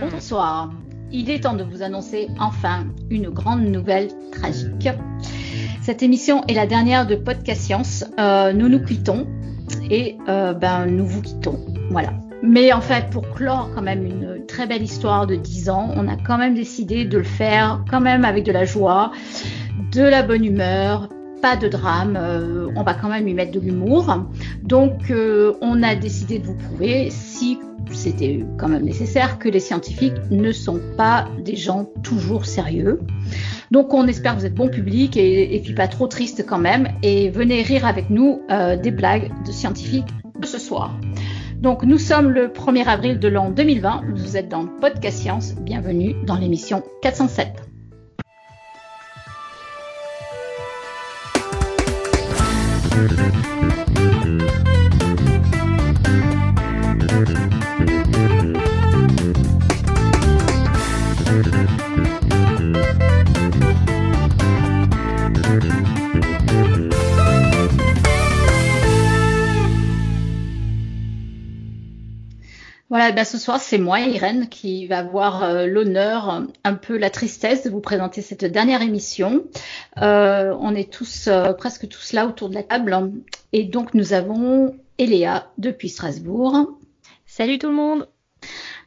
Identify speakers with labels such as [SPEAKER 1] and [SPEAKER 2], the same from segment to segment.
[SPEAKER 1] Bonsoir. Il est temps de vous annoncer enfin une grande nouvelle tragique. Cette émission est la dernière de Podcast Science. Euh, nous nous quittons et euh, ben, nous vous quittons. Voilà. Mais en fait, pour clore quand même une très belle histoire de 10 ans, on a quand même décidé de le faire quand même avec de la joie, de la bonne humeur, pas de drame, euh, on va quand même y mettre de l'humour. Donc euh, on a décidé de vous prouver, si c'était quand même nécessaire, que les scientifiques ne sont pas des gens toujours sérieux. Donc on espère que vous êtes bon public et, puis pas trop triste quand même. Et venez rire avec nous euh, des blagues de scientifiques de ce soir. Donc nous sommes le 1er avril de l'an 2020. Vous êtes dans Podcast Science. Bienvenue dans l'émission 407. Mm-hmm. Voilà, ben ce soir, c'est moi, Irène, qui va avoir euh, l'honneur, un peu la tristesse de vous présenter cette dernière émission. Euh, on est tous, euh, presque tous là autour de la table. Et donc, nous avons Eléa depuis Strasbourg.
[SPEAKER 2] Salut tout le monde.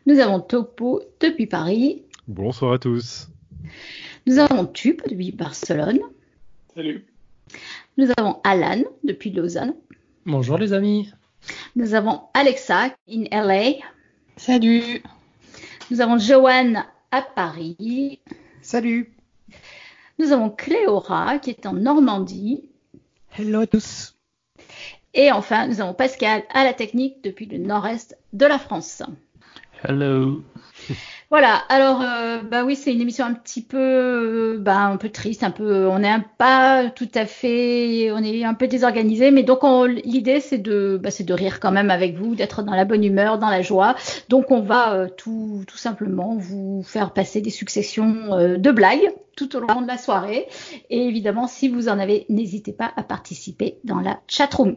[SPEAKER 1] Nous avons Topo depuis Paris.
[SPEAKER 3] Bonsoir à tous.
[SPEAKER 1] Nous avons Tup depuis Barcelone.
[SPEAKER 4] Salut.
[SPEAKER 1] Nous avons Alan depuis Lausanne.
[SPEAKER 5] Bonjour les amis.
[SPEAKER 1] Nous avons Alexa in LA.
[SPEAKER 2] Salut.
[SPEAKER 1] Nous avons Joanne à Paris.
[SPEAKER 6] Salut.
[SPEAKER 1] Nous avons Cléora qui est en Normandie.
[SPEAKER 6] Hello à tous.
[SPEAKER 1] Et enfin, nous avons Pascal à la technique depuis le nord-est de la France.
[SPEAKER 5] Hello.
[SPEAKER 1] Voilà, alors euh, bah oui, c'est une émission un petit peu euh, bah, un peu triste, un peu on est un, pas tout à fait on est un peu désorganisé, mais donc on- l'idée c'est de bah, de rire quand même avec vous, d'être dans la bonne humeur, dans la joie. Donc on va euh, tout tout simplement vous faire passer des successions euh, de blagues tout au long de la soirée et évidemment si vous en avez, n'hésitez pas à participer dans la chatroom.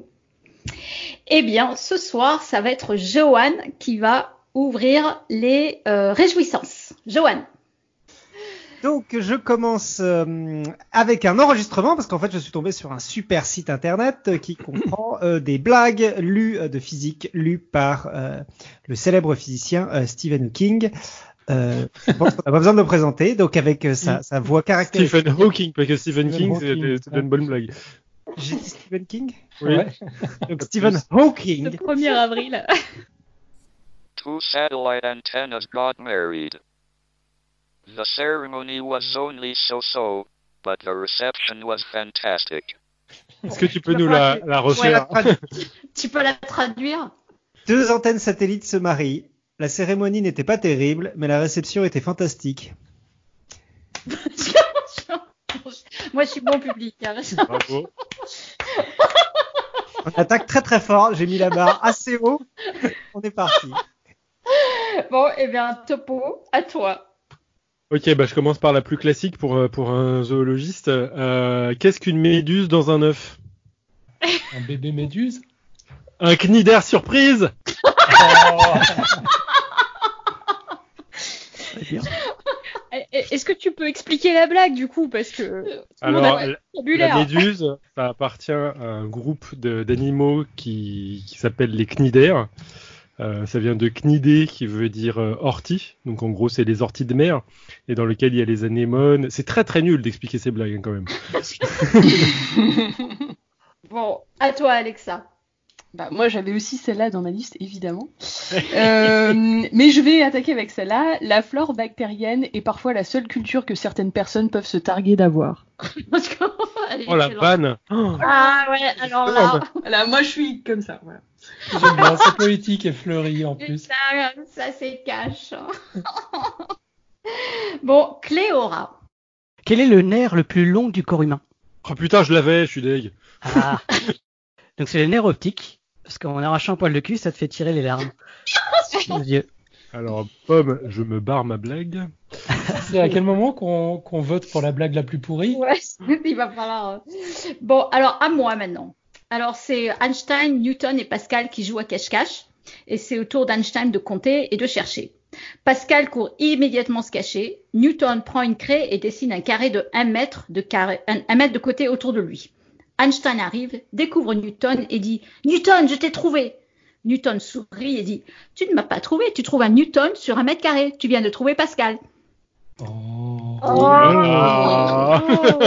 [SPEAKER 1] Eh bien, ce soir, ça va être Joanne qui va ouvrir les euh, réjouissances. Joanne.
[SPEAKER 6] Donc je commence euh, avec un enregistrement parce qu'en fait je suis tombé sur un super site internet qui comprend euh, des blagues lues euh, de physique lues par euh, le célèbre physicien euh, Stephen Hawking. Euh, je pense qu'on n'a pas besoin de le présenter donc avec euh, sa, sa voix caractéristique.
[SPEAKER 3] Stephen Hawking, parce que Stephen
[SPEAKER 5] Stephen
[SPEAKER 3] King, c'est c'était une bonne blague.
[SPEAKER 6] J'ai dit Stephen King?
[SPEAKER 3] Oui.
[SPEAKER 5] Ouais.
[SPEAKER 6] Donc Stephen Hawking.
[SPEAKER 2] Le 1er avril.
[SPEAKER 7] Two satellite antennas got married. The ceremony was only so-so, but the reception was fantastic.
[SPEAKER 3] Est-ce que tu peux nous la, la refaire
[SPEAKER 1] Tu peux la traduire?
[SPEAKER 6] Deux antennes satellites se marient. La cérémonie n'était pas terrible, mais la réception était fantastique.
[SPEAKER 1] Moi, je suis bon public. hein.
[SPEAKER 3] Bravo.
[SPEAKER 6] On attaque très très fort. J'ai mis la barre assez haut. On est parti.
[SPEAKER 1] Bon, eh bien, Topo, à toi.
[SPEAKER 3] Ok, bah je commence par la plus classique pour, euh, pour un zoologiste. Euh, Qu'est-ce qu'une méduse dans un œuf?
[SPEAKER 5] Un bébé méduse?
[SPEAKER 3] Un cnidaire surprise
[SPEAKER 2] Est-ce que tu peux expliquer la blague du coup? Parce que
[SPEAKER 3] Alors, la, méduse, ça appartient à un groupe d'animaux qui, qui s'appelle les cnidaires. Euh, ça vient de cnidé qui veut dire euh, ortie. Donc en gros, c'est les orties de mer et dans lequel il y a les anémones. C'est très très nul d'expliquer ces blagues hein, quand même.
[SPEAKER 1] Bon, à toi, Alexa.
[SPEAKER 8] Bah, moi, j'avais aussi celle-là dans ma liste, évidemment. Euh, mais je vais attaquer avec celle-là. La flore bactérienne est parfois la seule culture que certaines personnes peuvent se targuer d'avoir.
[SPEAKER 3] Oh la Oh,
[SPEAKER 1] Ah ouais, alors là,
[SPEAKER 8] Voilà, moi, je suis comme ça. Voilà.
[SPEAKER 5] J'aime bien, c'est poétique et fleuri en plus.
[SPEAKER 1] putain, ça c'est cash. bon, Cléora.
[SPEAKER 9] Quel est le nerf le plus long du corps humain?
[SPEAKER 3] Oh putain, je l'avais, je suis deg.
[SPEAKER 9] Ah. Donc c'est le nerf optique, parce qu'en arrachant un poil de cul, ça te fait tirer les larmes. Mon Dieu.
[SPEAKER 3] Alors, Pomme, je me barre ma blague.
[SPEAKER 5] C'est à quel moment qu'on qu'on vote pour la blague la plus pourrie?
[SPEAKER 1] Ouais, il va falloir. euh. Bon, alors à moi maintenant. Alors, c'est Einstein, Newton et Pascal qui jouent à cache-cache. Et c'est au tour d'Einstein de compter et de chercher. Pascal court immédiatement se cacher. Newton prend une craie et dessine un carré de 1 mètre de, carré, un, un mètre de côté autour de lui. Einstein arrive, découvre Newton et dit Newton, je t'ai trouvé. Newton sourit et dit Tu ne m'as pas trouvé, tu trouves un Newton sur un mètre carré. Tu viens de trouver Pascal.
[SPEAKER 5] Oh.
[SPEAKER 3] Ah.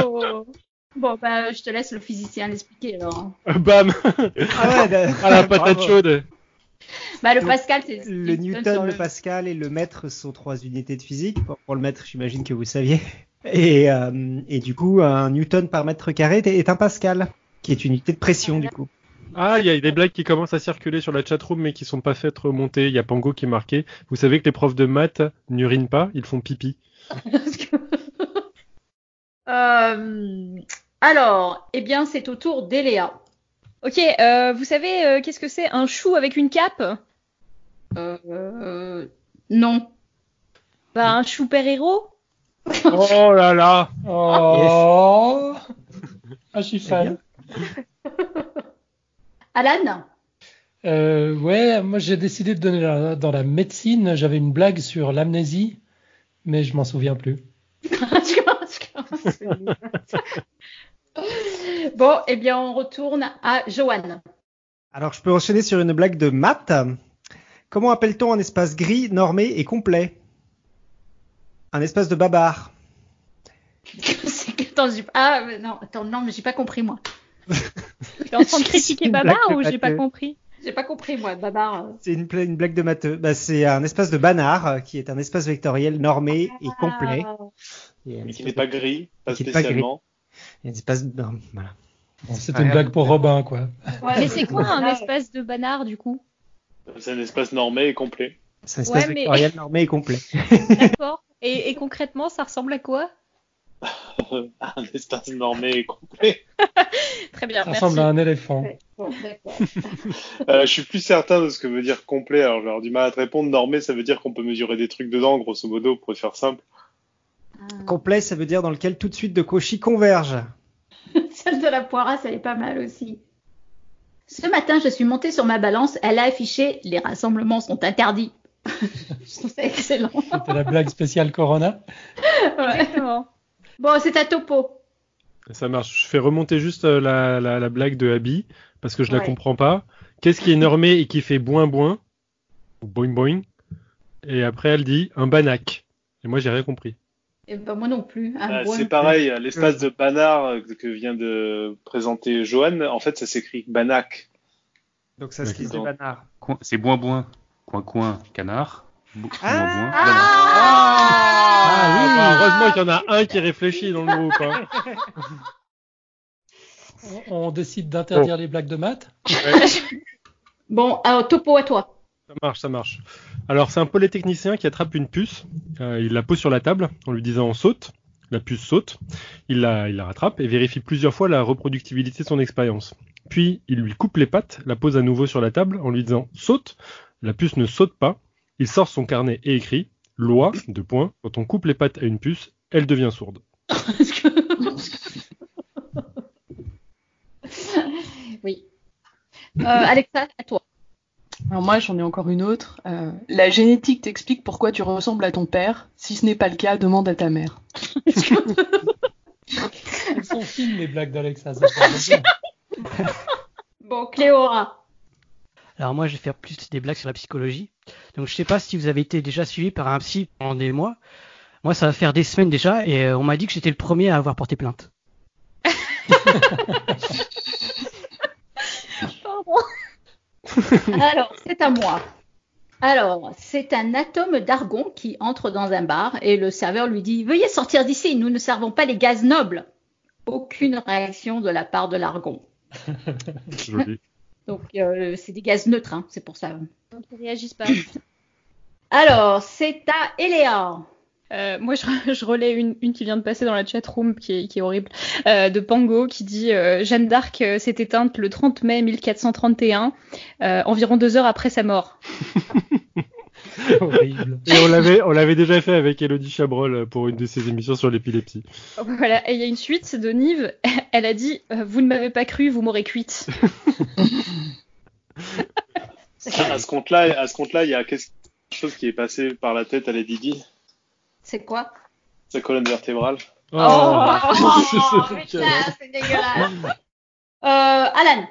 [SPEAKER 2] Oh.
[SPEAKER 1] Bon, bah, je te laisse le physicien l'expliquer alors.
[SPEAKER 3] Bam
[SPEAKER 6] Ah ouais,
[SPEAKER 3] À la patate
[SPEAKER 6] bravo.
[SPEAKER 3] chaude
[SPEAKER 1] Bah, le Pascal, c'est
[SPEAKER 6] Le Newton, le Pascal et le mètre sont trois unités de physique. Pour, pour le mètre, j'imagine que vous saviez. Et, euh, et du coup, un Newton par mètre carré est, est un Pascal, qui est une unité de pression du coup.
[SPEAKER 3] Ah, il y a des blagues qui commencent à circuler sur la chatroom mais qui sont pas faites remonter. Il y a Pango qui est marqué. Vous savez que les profs de maths n'urinent pas, ils font pipi.
[SPEAKER 1] Euh, alors, eh bien, c'est au tour d'Eléa.
[SPEAKER 2] Ok, euh, vous savez euh, qu'est-ce que c'est un chou avec une cape?
[SPEAKER 1] Euh, non.
[SPEAKER 2] Bah un chou père héros
[SPEAKER 3] Oh là là
[SPEAKER 5] Oh. Ah, je suis fan.
[SPEAKER 1] Alan?
[SPEAKER 5] Euh, ouais, moi j'ai décidé de donner la- dans la médecine. J'avais une blague sur l'amnésie, mais je m'en souviens plus.
[SPEAKER 1] Bon, eh bien, on retourne à Joanne.
[SPEAKER 6] Alors, je peux enchaîner sur une blague de maths. Comment appelle-t-on un espace gris, normé et complet? Un espace de babar.
[SPEAKER 1] C'est que- attends, j'ai- ah, non, attends, non, mais j'ai pas compris, moi.
[SPEAKER 2] T'es en train de critiquer Babar ou j'ai pas compris?
[SPEAKER 1] J'ai pas compris, moi, Babar.
[SPEAKER 6] C'est une, pla- une blague de matheux. Bah, c'est un espace de banard, euh, qui est un espace vectoriel normé et complet.
[SPEAKER 1] Ah,
[SPEAKER 6] Et
[SPEAKER 4] Mais qui n'est pas gris, pas spécialement.
[SPEAKER 6] Non, voilà.
[SPEAKER 5] Bon, C'était une blague pour Robin, quoi.
[SPEAKER 1] ouais,
[SPEAKER 2] Mais c'est quoi un espace de banard du coup?
[SPEAKER 4] C'est un espace normé et complet.
[SPEAKER 6] C'est un espace
[SPEAKER 2] Ouais, mais-
[SPEAKER 6] normé et complet.
[SPEAKER 2] D'accord. Et, et concrètement, ça ressemble à quoi?
[SPEAKER 4] Un espace normé et complet.
[SPEAKER 2] Très bien,
[SPEAKER 5] Ça
[SPEAKER 2] merci.
[SPEAKER 5] ressemble à un éléphant.
[SPEAKER 1] Ouais, bon.
[SPEAKER 4] Euh, je suis plus certain de ce que veut dire complet. Alors, avoir du mal à te répondre. Normé, ça veut dire qu'on peut mesurer des trucs dedans, grosso modo, pour faire simple.
[SPEAKER 6] Complet, ça veut dire dans lequel tout de suite de Cauchy converge.
[SPEAKER 1] Celle de la poirasse, elle est pas mal aussi. Ce matin, je suis montée sur ma balance. Elle a affiché les rassemblements sont interdits. je trouve ça excellent.
[SPEAKER 5] C'était la blague spéciale Corona.
[SPEAKER 1] Ouais.
[SPEAKER 2] Exactement.
[SPEAKER 1] Bon, c'est à topo.
[SPEAKER 3] Ça marche. Je fais remonter juste euh, la, la, la blague de Abby parce que je la
[SPEAKER 1] Ouais.
[SPEAKER 3] comprends pas. Qu'est-ce qui est normé et qui fait boing boing ou boing boing? Et après elle dit un banac. Et moi j'ai rien compris.
[SPEAKER 1] Et ben, moi non plus.
[SPEAKER 4] Euh,
[SPEAKER 1] bois
[SPEAKER 4] c'est pareil, l'espace de Banard euh, que vient de présenter Johan, en fait, ça s'écrit Banac.
[SPEAKER 6] Donc ça se lit de
[SPEAKER 4] D'accord.
[SPEAKER 6] banard.
[SPEAKER 10] Coin- C'est boin boin. Coin coin canard.
[SPEAKER 6] Ah
[SPEAKER 10] boin boin.
[SPEAKER 1] Ah
[SPEAKER 10] banard.
[SPEAKER 3] Ah, bah, heureusement qu'il y en a un qui réfléchit dans le groupe. hein.
[SPEAKER 5] On, on décide d'interdire les blagues de maths.
[SPEAKER 1] Bon, alors topo à toi.
[SPEAKER 3] Ça marche, ça marche. Alors, c'est un polytechnicien qui attrape une puce. Euh, il la pose sur la table en lui disant saute. La puce saute. Il la, il la rattrape et vérifie plusieurs fois la reproductibilité de son expérience. Puis, il lui coupe les pattes, la pose à nouveau sur la table en lui disant saute. La puce ne saute pas. Il sort son carnet et écrit loi, deux points. Quand on coupe les pattes à une puce, elle devient sourde.
[SPEAKER 1] oui. Euh, Alexa, à toi.
[SPEAKER 8] Alors moi, j'en ai encore une autre. Euh, la génétique t'explique pourquoi tu ressembles à ton père. Si ce n'est pas le cas, demande à ta mère.
[SPEAKER 5] Elles sont fines, les blagues d'Alexa.
[SPEAKER 1] Bon, Cléora.
[SPEAKER 9] Alors moi, je vais faire plus des blagues sur la psychologie. Donc je sais pas si vous avez été déjà suivi par un psy pendant des mois. Moi, ça va faire des semaines déjà, et euh, on m'a dit que j'étais le premier à avoir porté plainte.
[SPEAKER 1] Alors, c'est à moi. Alors, c'est un atome d'argon qui entre dans un bar et le serveur lui dit Veuillez sortir d'ici, nous ne servons pas les gaz nobles. Aucune réaction de la part de l'argon.
[SPEAKER 3] Joli.
[SPEAKER 1] Donc, euh, c'est des gaz neutres, hein, c'est pour ça.
[SPEAKER 2] Donc, ils réagissent pas.
[SPEAKER 1] Alors, c'est à Eléa.
[SPEAKER 2] Euh, moi, je, je relais une, une qui vient de passer dans la chat room qui est, qui est horrible, euh, de Pango qui dit euh, Jeanne d'Arc euh, s'est éteinte le 30 mai 1431, euh, environ deux heures après sa mort.
[SPEAKER 5] Horrible.
[SPEAKER 3] Et on l'avait, on l'avait déjà fait avec Elodie Chabrol pour une de ses émissions sur l'épilepsie.
[SPEAKER 2] Voilà, et il y a une suite c'est de Nive. Elle a dit euh, Vous ne m'avez pas cru, vous m'aurez cuite.
[SPEAKER 4] À ce compte-là, à ce compte-là, il y a quelque chose qui est passé par la tête à Lady Di,
[SPEAKER 1] C'est quoi?
[SPEAKER 4] Sa colonne vertébrale.
[SPEAKER 1] Oh, putain, c'est dégueulasse. Euh, Alan,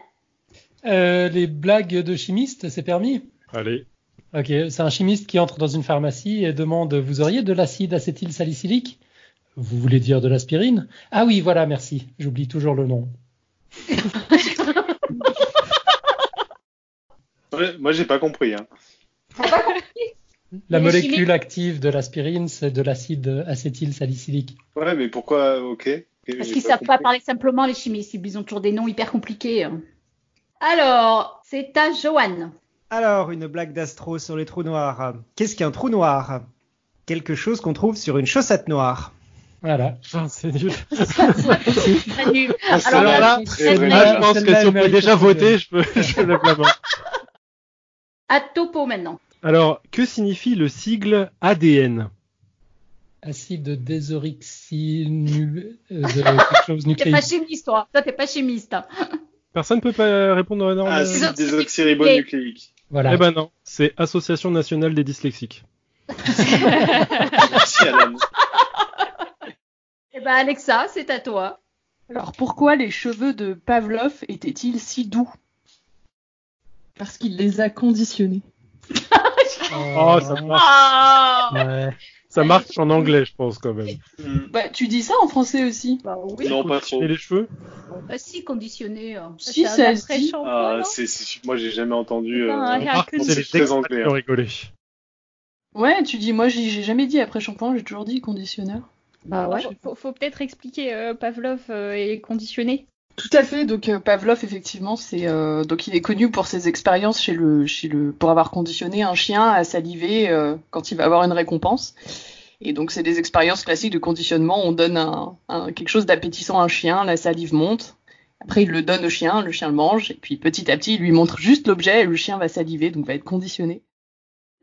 [SPEAKER 5] Euh, les blagues de chimistes, c'est permis?
[SPEAKER 3] Allez.
[SPEAKER 5] Ok, c'est un chimiste qui entre dans une pharmacie et demande Vous auriez de l'acide acétylsalicylique? Vous voulez dire de l'aspirine? Ah oui, voilà, merci. J'oublie toujours le nom.
[SPEAKER 4] Ouais, moi, j'ai pas compris. Hein.
[SPEAKER 5] La molécule active de l'aspirine, c'est de l'acide acétylsalicylique.
[SPEAKER 4] Ouais, mais pourquoi Ok.
[SPEAKER 1] parce qu'ils savent pas parler simplement les chimistes, ils ont toujours des noms hyper compliqués. Alors, c'est à Joanne.
[SPEAKER 6] Alors, une blague d'astro sur les trous noirs. Qu'est-ce qu'un trou noir? Quelque chose qu'on trouve sur une chaussette noire.
[SPEAKER 5] Voilà.
[SPEAKER 3] Putain, c'est nul.
[SPEAKER 1] Très nul.
[SPEAKER 4] Ah,
[SPEAKER 1] Alors,
[SPEAKER 3] Alors là,
[SPEAKER 1] là,
[SPEAKER 4] très vrai.
[SPEAKER 3] Je pense que si on peut déjà voter, je peux, je lève la main.
[SPEAKER 1] à Topo maintenant.
[SPEAKER 3] Alors, que signifie le sigle ADN
[SPEAKER 5] Acide désoxynu... euh, de quelque chose
[SPEAKER 1] T'es pas
[SPEAKER 5] nucléique.
[SPEAKER 1] chimiste, toi. Toi, t'es pas chimiste.
[SPEAKER 3] Personne peut pas répondre
[SPEAKER 4] Ah,
[SPEAKER 3] le-
[SPEAKER 4] Acide désoxyribonucléique.
[SPEAKER 5] Voilà.
[SPEAKER 3] Eh ben non, c'est Association nationale des dyslexiques.
[SPEAKER 4] Merci, Alan.
[SPEAKER 1] Eh ben, Alexa, c'est à toi.
[SPEAKER 8] Alors pourquoi les cheveux de Pavlov étaient-ils si doux? Parce qu'il les a conditionnés.
[SPEAKER 3] Oh, ça marche,
[SPEAKER 1] Ah
[SPEAKER 9] Ouais.
[SPEAKER 3] ça marche en anglais, je pense, quand même.
[SPEAKER 4] Hmm.
[SPEAKER 8] Bah tu dis ça en français aussi
[SPEAKER 1] Bah oui.
[SPEAKER 4] Non, pas trop.
[SPEAKER 3] Et les cheveux?
[SPEAKER 1] Bah si, conditionné. hein.
[SPEAKER 8] Si, ça se dit.
[SPEAKER 4] Ah, c'est, c'est- moi, j'ai jamais entendu.
[SPEAKER 2] C'est un
[SPEAKER 4] euh.
[SPEAKER 3] Ah, c'est
[SPEAKER 4] c'est
[SPEAKER 3] les
[SPEAKER 4] très
[SPEAKER 3] textes
[SPEAKER 4] anglais, hein.
[SPEAKER 3] rigolé.
[SPEAKER 8] Ouais, tu dis, moi j'ai j'ai jamais dit après shampoing, j'ai toujours dit conditionneur.
[SPEAKER 1] Bah ouais.
[SPEAKER 2] Faut, peut-être expliquer euh, Pavlov euh, est conditionné.
[SPEAKER 8] Tout à fait. Donc euh, Pavlov, effectivement, c'est euh, donc il est connu pour ses expériences chez le chez le pour avoir conditionné un chien à saliver euh, quand il va avoir une récompense. Et donc c'est des expériences classiques de conditionnement. On donne un, un- quelque chose d'appétissant à un chien, la salive monte. Après il le donne au chien, le chien le mange. Et puis petit à petit il lui montre juste l'objet et le chien va saliver, donc va être conditionné.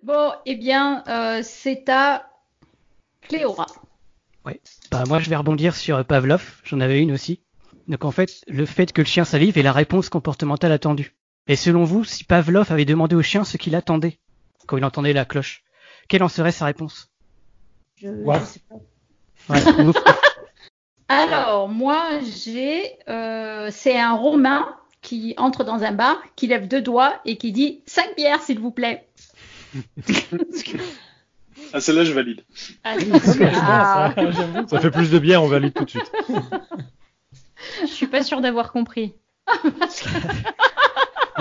[SPEAKER 1] Bon, eh bien, euh, c'est à Cléora.
[SPEAKER 9] Bah, moi, je vais rebondir sur Pavlov. J'en avais une aussi. Donc, en fait, le fait que le chien salive est la réponse comportementale attendue. Et selon vous, si Pavlov avait demandé au chien ce qu'il attendait quand il entendait la cloche, quelle en serait sa réponse?
[SPEAKER 1] Je, je sais pas.
[SPEAKER 9] Ouais.
[SPEAKER 1] Alors, moi, j'ai. euh, c'est un Romain qui entre dans un bar, qui lève deux doigts et qui dit 5 bières, s'il vous plaît.
[SPEAKER 4] Ah, celle-là, je valide.
[SPEAKER 2] Ah,
[SPEAKER 1] Ah.
[SPEAKER 5] Ça.
[SPEAKER 3] Ça fait plus de bière, on valide tout de suite.
[SPEAKER 2] Je suis pas sûre d'avoir compris.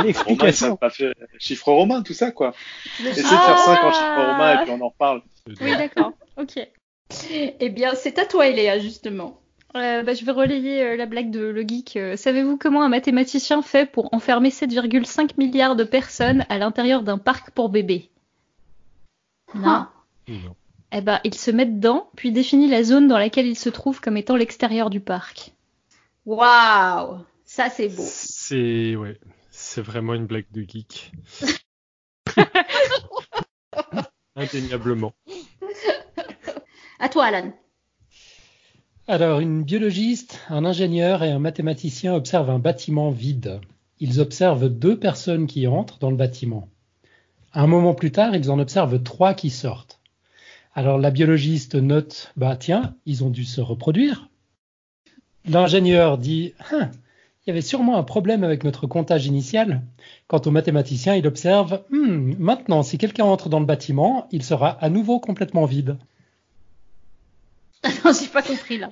[SPEAKER 9] L'explication.
[SPEAKER 4] pas faire chiffre romain, tout ça, quoi. Essaie de
[SPEAKER 1] Ah.
[SPEAKER 4] faire 5 en chiffre romain et puis on en reparle.
[SPEAKER 2] Oui, d'accord. Ok.
[SPEAKER 1] Eh bien, c'est à toi, Eléa, justement.
[SPEAKER 2] Euh, bah, je vais relayer euh, la blague de Le Geek. Euh, Savez-vous comment un mathématicien fait pour enfermer 7,5 milliards de personnes à l'intérieur d'un parc pour bébés? Non.
[SPEAKER 3] Non.
[SPEAKER 2] Eh ben, il se met dedans, puis définit la zone dans laquelle il se trouve comme étant l'extérieur du parc.
[SPEAKER 1] Waouh Ça, c'est beau.
[SPEAKER 3] C'est ouais, c'est vraiment une blague de geek. Indéniablement.
[SPEAKER 1] À toi, Alan.
[SPEAKER 5] Alors, une biologiste, un ingénieur et un mathématicien observent un bâtiment vide. Ils observent deux personnes qui entrent dans le bâtiment. Un moment plus tard, ils en observent trois qui sortent. Alors la biologiste note, bah tiens, ils ont dû se reproduire. L'ingénieur dit, Hein, il y avait sûrement un problème avec notre comptage initial. Quant au mathématicien, il observe, Hmm, maintenant, si quelqu'un entre dans le bâtiment, il sera à nouveau complètement vide.
[SPEAKER 1] Non, j'ai pas compris là.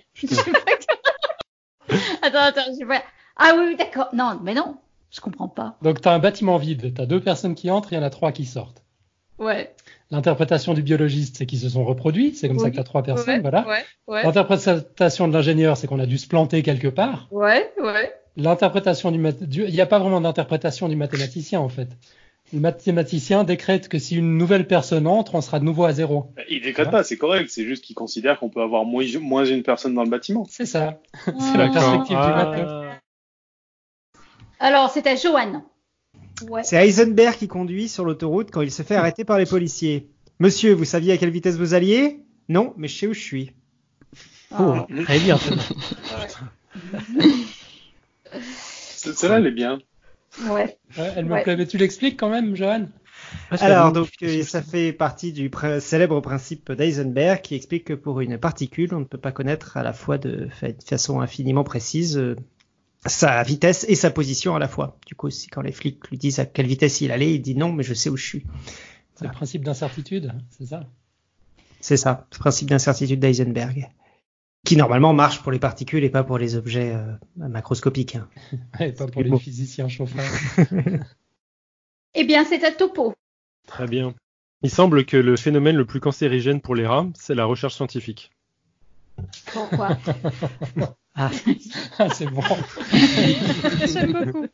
[SPEAKER 1] Pas- attends, attends, j'ai pas. Ah oui, oui, d'accord. Non, mais non, je comprends pas.
[SPEAKER 5] Donc tu as un bâtiment vide, tu as deux personnes qui entrent, il y en a trois qui sortent.
[SPEAKER 1] Ouais.
[SPEAKER 5] L'interprétation du biologiste, c'est qu'ils se sont reproduits, c'est comme ça que tu as trois personnes,
[SPEAKER 1] ouais,
[SPEAKER 5] voilà.
[SPEAKER 1] Ouais, ouais.
[SPEAKER 5] L'interprétation de l'ingénieur, c'est qu'on a dû se planter quelque part.
[SPEAKER 1] Ouais, ouais.
[SPEAKER 5] L'interprétation du, il n'y a pas vraiment d'interprétation du mathématicien en fait. Le mathématicien décrète que si une nouvelle personne entre, on sera de nouveau à zéro.
[SPEAKER 4] Il décrète pas, c'est correct, c'est juste qu'il considère qu'on peut avoir moins, moins une personne dans le bâtiment.
[SPEAKER 5] C'est ça.
[SPEAKER 1] Ah.
[SPEAKER 5] C'est la perspective du mathé.
[SPEAKER 3] Ah,
[SPEAKER 1] Alors, c'était Joanne. Ouais.
[SPEAKER 6] C'est Heisenberg qui conduit sur l'autoroute quand il se fait arrêter par les policiers. Monsieur, vous saviez à quelle vitesse vous alliez? Non, mais je sais où je suis.
[SPEAKER 9] Oh, très bien.
[SPEAKER 4] Ce- Celle-là, elle est bien.
[SPEAKER 1] Ouais.
[SPEAKER 5] Ouais, elle me
[SPEAKER 1] Ouais.
[SPEAKER 5] plaît, mais tu l'expliques quand même, Johan?
[SPEAKER 6] Alors, donc, euh, ça fait partie du pr- célèbre principe d'Eisenberg qui explique que pour une particule, on ne peut pas connaître à la fois de, fa- de façon infiniment précise euh, sa vitesse et sa position à la fois. Du coup, si quand les flics lui disent à quelle vitesse il allait, il dit non, mais je sais où je suis.
[SPEAKER 5] C'est le principe d'incertitude, c'est ça?
[SPEAKER 6] C'est ça, le principe d'incertitude d'Eisenberg. Qui normalement marche pour les particules et pas pour les objets euh, macroscopiques. hein.
[SPEAKER 5] Et pas pour les physiciens chauffeurs.
[SPEAKER 1] Eh bien, c'est à Topo.
[SPEAKER 3] Très bien. Il semble que le phénomène le plus cancérigène pour les rats, c'est la recherche scientifique.
[SPEAKER 1] Pourquoi?
[SPEAKER 5] Ah, c'est bon.
[SPEAKER 2] J'aime beaucoup.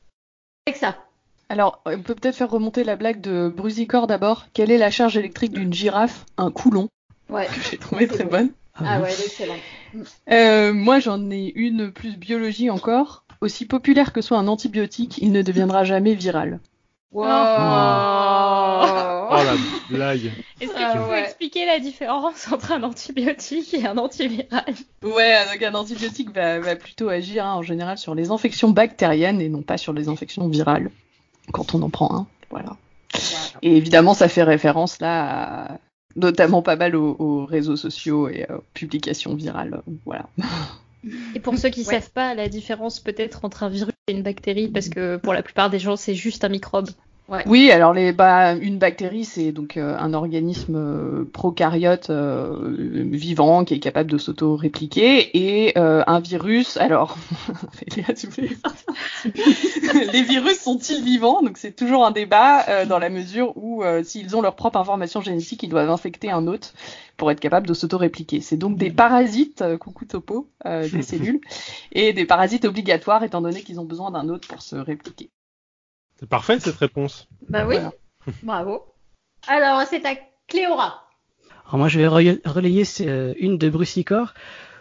[SPEAKER 1] Avec ça.
[SPEAKER 8] Alors, on peut peut-être faire remonter la blague de Brusicor d'abord. Quelle est la charge électrique d'une girafe Un coulon,
[SPEAKER 1] Ouais.
[SPEAKER 8] que j'ai trouvé très bonne.
[SPEAKER 1] Ah ouais, elle est excellente.
[SPEAKER 8] Euh, moi, j'en ai une plus biologie encore. Aussi populaire que soit un antibiotique, il ne deviendra jamais viral.
[SPEAKER 1] Wow.
[SPEAKER 3] Oh la blague
[SPEAKER 2] Est-ce que
[SPEAKER 1] Ah
[SPEAKER 2] tu peux
[SPEAKER 1] ouais.
[SPEAKER 2] expliquer la différence entre un antibiotique et un antiviral?
[SPEAKER 8] Ouais, donc un antibiotique va, va plutôt agir hein, en général sur les infections bactériennes et non pas sur les infections virales, quand on en prend un. Voilà. Et évidemment, ça fait référence là, à- notamment pas mal aux, aux réseaux sociaux et aux publications virales. Voilà.
[SPEAKER 2] Et pour ceux qui
[SPEAKER 1] Ouais.
[SPEAKER 2] savent pas la différence peut-être entre un virus et une bactérie, parce que pour la plupart des gens c'est juste un microbe.
[SPEAKER 8] Oui, alors les, bah, une bactérie, c'est donc euh, un organisme euh, prokaryote euh, vivant qui est capable de s'auto-répliquer et euh, un virus, alors les virus sont-ils vivants? Donc c'est toujours un débat dans la mesure où s'ils ont leur propre information génétique, ils doivent infecter un autre pour être capable de s'auto-répliquer. C'est donc des parasites, coucou topo, des cellules, et des parasites obligatoires étant donné qu'ils ont besoin d'un autre pour se répliquer.
[SPEAKER 3] C'est parfait cette réponse.
[SPEAKER 1] Bah oui.
[SPEAKER 8] Voilà.
[SPEAKER 1] Bravo. Alors, c'est à Cléora.
[SPEAKER 9] Alors moi, je vais re- relayer euh, une de Brucicor.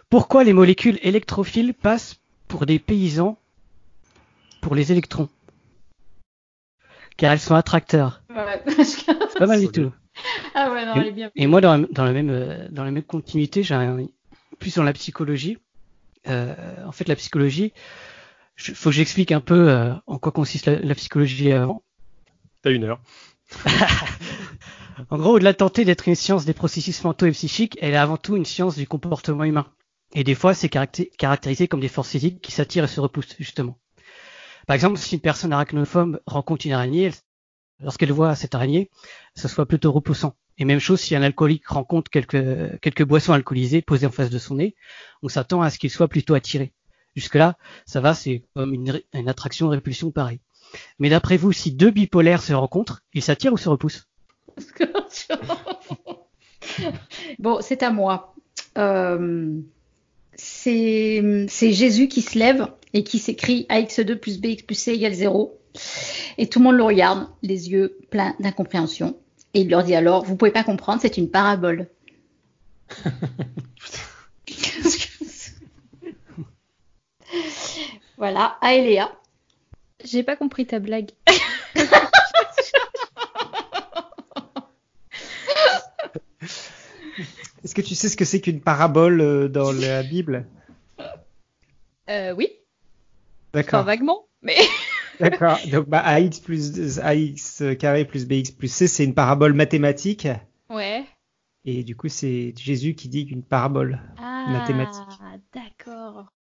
[SPEAKER 9] Pourquoi les molécules électrophiles passent pour des paysans pour les électrons? Car elles sont attracteurs.
[SPEAKER 1] Ouais.
[SPEAKER 9] C'est pas mal du tout.
[SPEAKER 1] ah ouais, non, elle est bien.
[SPEAKER 9] Et moi, dans la, dans la même, euh, dans la même continuité, j'ai un- plus dans la psychologie. Euh, en fait, la psychologie, faut que j'explique un peu euh, en quoi consiste la, la psychologie avant.
[SPEAKER 3] T'as une heure.
[SPEAKER 9] En gros, au-delà de tenter d'être une science des processus mentaux et psychiques, elle est avant tout une science du comportement humain. Et des fois, c'est caracté- caractérisé comme des forces physiques qui s'attirent et se repoussent, justement. Par exemple, si une personne arachnophobe rencontre une araignée, elle- lorsqu'elle voit cette araignée, ça soit plutôt repoussant. Et même chose si un alcoolique rencontre quelques, quelques boissons alcoolisées posées en face de son nez, on s'attend à ce qu'il soit plutôt attiré. Jusque-là, ça va, c'est comme une, ré- une attraction-répulsion pareil. Mais d'après vous, si deux bipolaires se rencontrent, ils s'attirent ou se repoussent?
[SPEAKER 1] Bon, c'est à moi. Euh, c'est c'est Jésus qui se lève et qui s'écrit AX2 plus BX plus C égale 0. Et tout le monde le regarde, les yeux pleins d'incompréhension. Et il leur dit alors, vous pouvez pas comprendre, c'est une parabole. voilà, à Eléa.
[SPEAKER 2] J'ai pas compris ta blague.
[SPEAKER 6] Est-ce que tu sais ce que c'est qu'une parabole euh, dans la Bible?
[SPEAKER 2] Euh, oui, enfin
[SPEAKER 6] D'accord.
[SPEAKER 2] vaguement, mais
[SPEAKER 6] D'accord. Donc bah, ax plus ax carré plus bx plus c, c'est une parabole mathématique.
[SPEAKER 2] ouais.
[SPEAKER 6] Et du coup, c'est Jésus qui dit qu'une parabole.
[SPEAKER 2] Ah,
[SPEAKER 6] Mathématiques.
[SPEAKER 2] d'accord.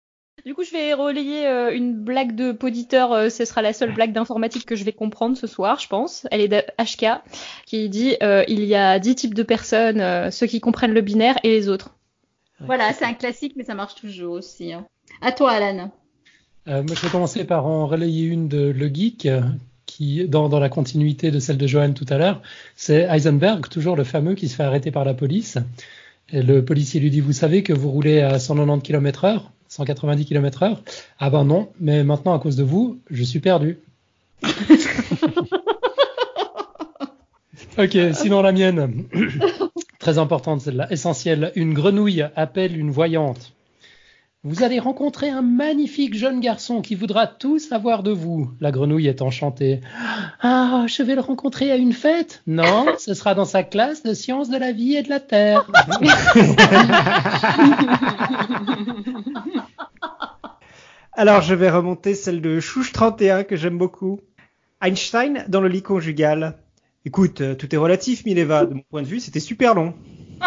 [SPEAKER 2] Du coup, je vais relayer euh, une blague de poditeur. euh, ce sera la seule blague d'informatique que je vais comprendre ce soir, je pense. Elle est de HK qui dit euh, il y a 10 types de personnes, euh, ceux qui comprennent le binaire et les autres.
[SPEAKER 1] Voilà, c'est un classique, mais ça marche toujours aussi. hein. À toi, Alan.
[SPEAKER 5] Euh, moi, je vais commencer par en relayer une de Le Geek, qui, dans, dans la continuité de celle de Johan tout à l'heure, c'est Heisenberg, toujours le fameux qui se fait arrêter par la police. Et le policier lui dit, vous savez que vous roulez à 190 km heure, 190 km heure? Ah ben non, mais maintenant, à cause de vous, je suis perdu. ok, sinon la mienne. Très importante celle-là, essentielle. Une grenouille appelle une voyante. Vous allez rencontrer un magnifique jeune garçon qui voudra tout savoir de vous. La grenouille est enchantée. Ah, je vais le rencontrer à une fête? Non, ce sera dans sa classe de sciences de la vie et de la terre.
[SPEAKER 6] Alors, je vais remonter celle de Chouche 31 que j'aime beaucoup. Einstein dans le lit conjugal. Écoute, euh, tout est relatif, Mileva. De mon point de vue, c'était super long.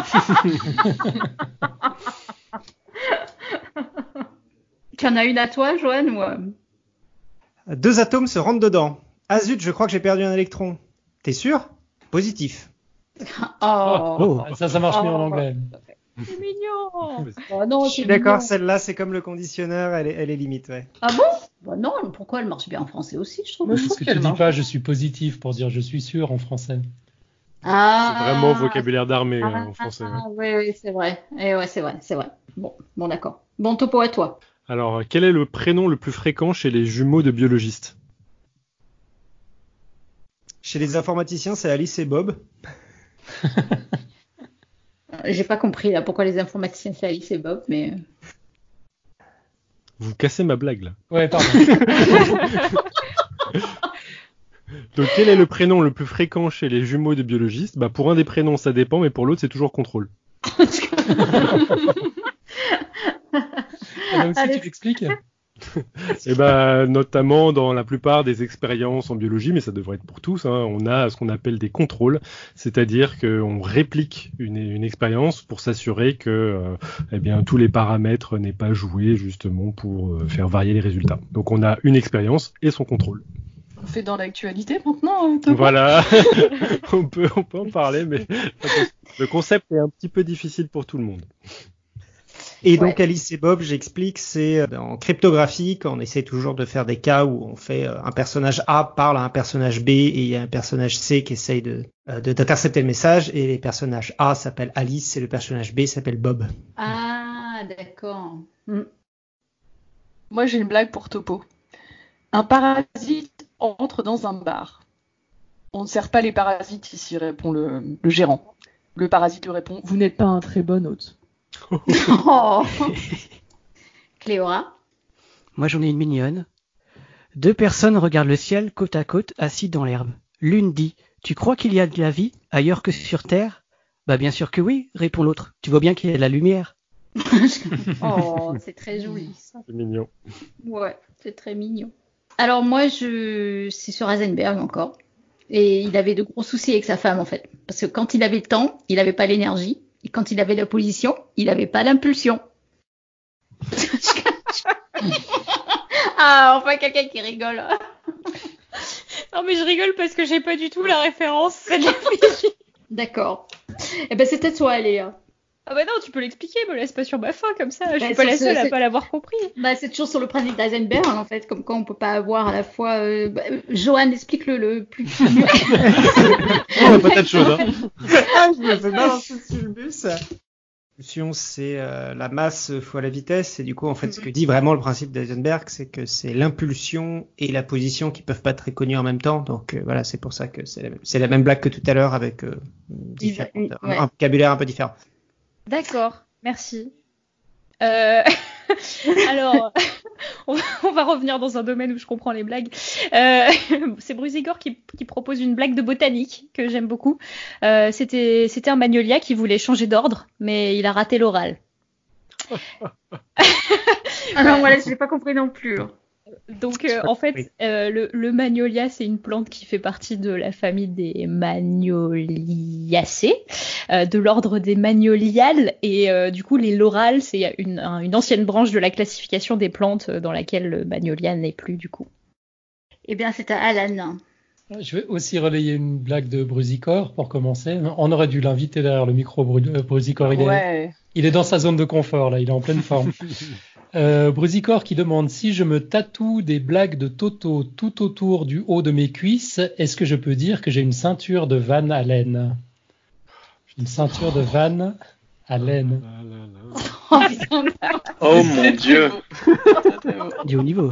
[SPEAKER 1] Tu en as une à toi, Joanne ou... euh,
[SPEAKER 6] Deux atomes se rentrent dedans. Ah zut, je crois que j'ai perdu un électron. T'es sûr? Positif.
[SPEAKER 1] Oh,
[SPEAKER 5] Oh, ça, ça marche mieux en
[SPEAKER 1] Oh.
[SPEAKER 5] anglais.
[SPEAKER 1] C'est mignon. Oh, non,
[SPEAKER 6] Je suis d'accord, celle-là, c'est comme le conditionneur, elle est, elle est limite, ouais.
[SPEAKER 1] Ah bon? Bah Non, pourquoi elle marche bien en français aussi, je trouve.
[SPEAKER 8] Moi, je trouve
[SPEAKER 5] que tu
[SPEAKER 8] qu'elle
[SPEAKER 5] dis
[SPEAKER 8] marche.
[SPEAKER 5] pas je suis positif pour dire je suis sûr en français.
[SPEAKER 1] Ah,
[SPEAKER 3] C'est vraiment vocabulaire d'armée euh, en français.
[SPEAKER 1] Ah, oui, oui, c'est vrai. Et ouais, c'est vrai, c'est vrai. Bon, bon, d'accord. Bon, topo à toi.
[SPEAKER 3] Alors, quel est le prénom le plus fréquent chez les jumeaux de biologistes?
[SPEAKER 6] Chez les informaticiens, c'est Alice et Bob.
[SPEAKER 1] J'ai pas compris là pourquoi les informaticiens c'est Alice et Bob, mais. euh,
[SPEAKER 3] Vous cassez ma blague là.
[SPEAKER 5] Ouais, pardon.
[SPEAKER 3] Donc, quel est le prénom le plus fréquent chez les jumeaux de biologistes? Bah, pour un des prénoms, ça dépend, mais pour l'autre, c'est toujours contrôle.
[SPEAKER 5] Là aussi,
[SPEAKER 1] Allez.
[SPEAKER 5] tu l'expliques
[SPEAKER 3] Et bah, notamment dans la plupart des expériences en biologie, mais ça devrait être pour tous, hein, on a ce qu'on appelle des contrôles, c'est-à-dire qu'on réplique une, une expérience pour s'assurer que euh, eh bien, tous les paramètres n'aient pas joué justement pour euh, faire varier les résultats. Donc on a une expérience et son contrôle.
[SPEAKER 8] On fait dans l'actualité maintenant, Topo
[SPEAKER 3] Voilà, on, peut, on peut en parler, mais le concept est un petit peu difficile pour tout le monde.
[SPEAKER 6] Et donc
[SPEAKER 1] Ouais.
[SPEAKER 6] Alice et Bob, j'explique, c'est euh, en cryptographie quand on essaie toujours de faire des cas où on fait euh, un personnage A parle à un personnage B et il y a un personnage C qui essaye de euh, de- d'intercepter le message et les personnages A s'appellent Alice et le personnage B s'appelle Bob.
[SPEAKER 1] Ah, d'accord. Hmm.
[SPEAKER 8] Moi, j'ai une blague pour Topo. Un parasite entre dans un bar. On ne sert pas les parasites ici, répond le, le gérant. Le parasite lui répond Vous n'êtes pas un très bon hôte.
[SPEAKER 1] Oh. Cléora.
[SPEAKER 9] Moi j'en ai une mignonne. Deux personnes regardent le ciel côte à côte, assis dans l'herbe. L'une dit Tu crois qu'il y a de la vie ailleurs que sur Terre? Bah bien sûr que oui, répond l'autre. Tu vois bien qu'il y a de la lumière.
[SPEAKER 1] Oh, c'est très joli ça.
[SPEAKER 3] C'est mignon.
[SPEAKER 1] Ouais, c'est très mignon. Alors moi, je, c'est sur Heisenberg encore. Et il avait de gros soucis avec sa femme en fait, parce que quand il avait le temps, il n'avait pas l'énergie, quand il avait la position, il n'avait pas l'impulsion. ah, enfin quelqu'un qui rigole.
[SPEAKER 2] Non mais je rigole parce que j'ai pas du tout la référence.
[SPEAKER 1] D'accord. Eh ben c'était toi, Léa.
[SPEAKER 2] Ah bah non, tu peux l'expliquer, me laisse pas sur ma faim comme ça. Je
[SPEAKER 1] Bah,
[SPEAKER 2] suis pas la seule à pas l'avoir compris.
[SPEAKER 1] Bah, c'est toujours sur le principe d'Eisenberg en fait, comme quoi on peut pas avoir à la fois. Euh... bah, Johan, explique-le le plus.
[SPEAKER 3] On a pas de choses. Hein.
[SPEAKER 6] ah, je me fais balancer sur le bus. L'impulsion, c'est euh, la masse fois la vitesse. Et du coup, en fait, ce que dit vraiment le principe d'Eisenberg, c'est que c'est l'impulsion et la position qui peuvent pas être reconnues en même temps. Donc euh, voilà, c'est pour ça que c'est la, même- c'est la même blague que tout à l'heure avec euh,
[SPEAKER 1] ouais.
[SPEAKER 6] un vocabulaire un peu différent.
[SPEAKER 2] D'accord, merci. Euh, Alors, on va, revenir dans un domaine où je comprends les blagues. Euh, c'est Brusigor qui, qui propose une blague de botanique que j'aime beaucoup. Euh, C'était un magnolia qui voulait changer d'ordre, mais il a raté l'oral.
[SPEAKER 1] ah non, voilà, je l'ai pas compris non plus.
[SPEAKER 2] Donc, euh, en fait, euh, le, le magnolia, c'est une plante qui fait partie de la famille des magnoliacées, euh, de l'ordre des magnoliales. Et euh, du coup, les laurales, c'est une, un- une ancienne branche de la classification des plantes dans laquelle le magnolia n'est plus, du coup.
[SPEAKER 1] Eh bien, c'est à Alan.
[SPEAKER 5] Je vais aussi relayer une blague de Brusicor pour commencer. On aurait dû l'inviter derrière le micro, Bru- Brusicor. Il, est,
[SPEAKER 8] Ouais.
[SPEAKER 5] il est dans sa zone de confort, là, il est en pleine forme. Euh, Brusicor qui demande si je me tatoue des blagues de Toto tout autour du haut de mes cuisses, est-ce que je peux dire que j'ai une ceinture de Van Allen? Une ceinture de Van Allen.
[SPEAKER 3] Là là.
[SPEAKER 1] Oh.
[SPEAKER 4] Oh mon dieu.
[SPEAKER 9] Du haut niveau.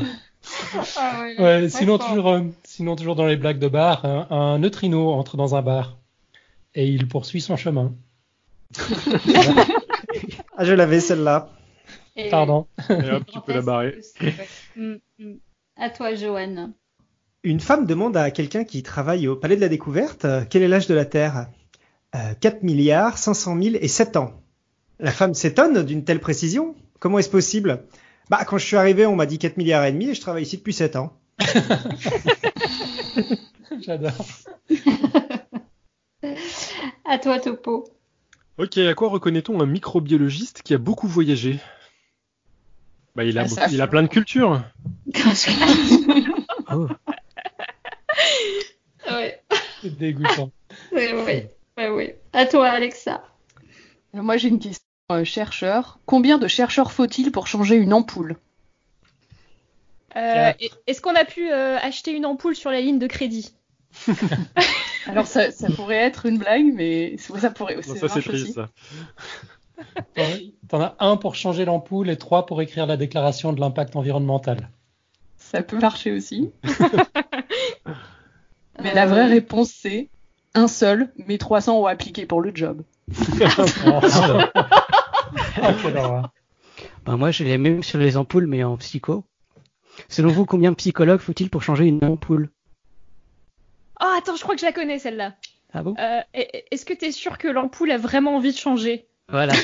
[SPEAKER 1] Ah ouais,
[SPEAKER 5] Ouais,
[SPEAKER 1] très
[SPEAKER 5] sinon,
[SPEAKER 1] fort.
[SPEAKER 5] toujours, euh, sinon, toujours dans les blagues de bar, un, un neutrino entre dans un bar et il poursuit son chemin.
[SPEAKER 6] Ah, je l'avais celle-là.
[SPEAKER 1] Et-
[SPEAKER 5] Pardon.
[SPEAKER 3] Et hop, tu peux la barrer.
[SPEAKER 1] Mm, mm. À toi, Joanne.
[SPEAKER 6] Une femme demande à quelqu'un qui travaille au Palais de la Découverte euh, quel est l'âge de la Terre? Euh, 4 milliards 500 000 et 7 ans. La femme s'étonne d'une telle précision. Comment est-ce possible? Bah, quand je suis arrivé, on m'a dit 4 milliards et demi et je travaille ici depuis 7 ans.
[SPEAKER 5] J'adore.
[SPEAKER 1] À toi, Topo.
[SPEAKER 3] Ok, à quoi reconnaît-on un microbiologiste qui a beaucoup voyagé? Bah, il a,
[SPEAKER 8] Ah,
[SPEAKER 3] il a plein de cultures.
[SPEAKER 9] Oh.
[SPEAKER 1] ouais,
[SPEAKER 5] C'est dégoûtant.
[SPEAKER 1] ouais, ouais. À toi, Alexa.
[SPEAKER 8] Alors, Moi, j'ai une question. Euh, chercheur. Combien de chercheurs faut-il pour changer une ampoule?
[SPEAKER 2] Euh, Est-ce qu'on a pu euh, acheter une ampoule sur la ligne de crédit?
[SPEAKER 8] Alors, ça, ça pourrait être une blague, mais ça pourrait aussi.
[SPEAKER 3] Non, ça, c'est triste,
[SPEAKER 8] aussi.
[SPEAKER 3] ça.
[SPEAKER 5] T'en- as un pour changer l'ampoule et trois pour écrire la déclaration de l'impact environnemental.
[SPEAKER 8] Ça peut marcher aussi. Mais la vraie réponse, c'est un seul, mais 300 ont appliqué pour le job.
[SPEAKER 9] Ben, moi, j'ai les mêmes sur les ampoules, mais en psycho. Selon vous, combien de psychologues faut-il pour changer une ampoule?
[SPEAKER 2] Oh, attends, je crois que je la connais celle-là.
[SPEAKER 9] Ah bon?
[SPEAKER 2] Euh, Est-ce que t'es sûr que l'ampoule a vraiment envie de changer?
[SPEAKER 9] Voilà.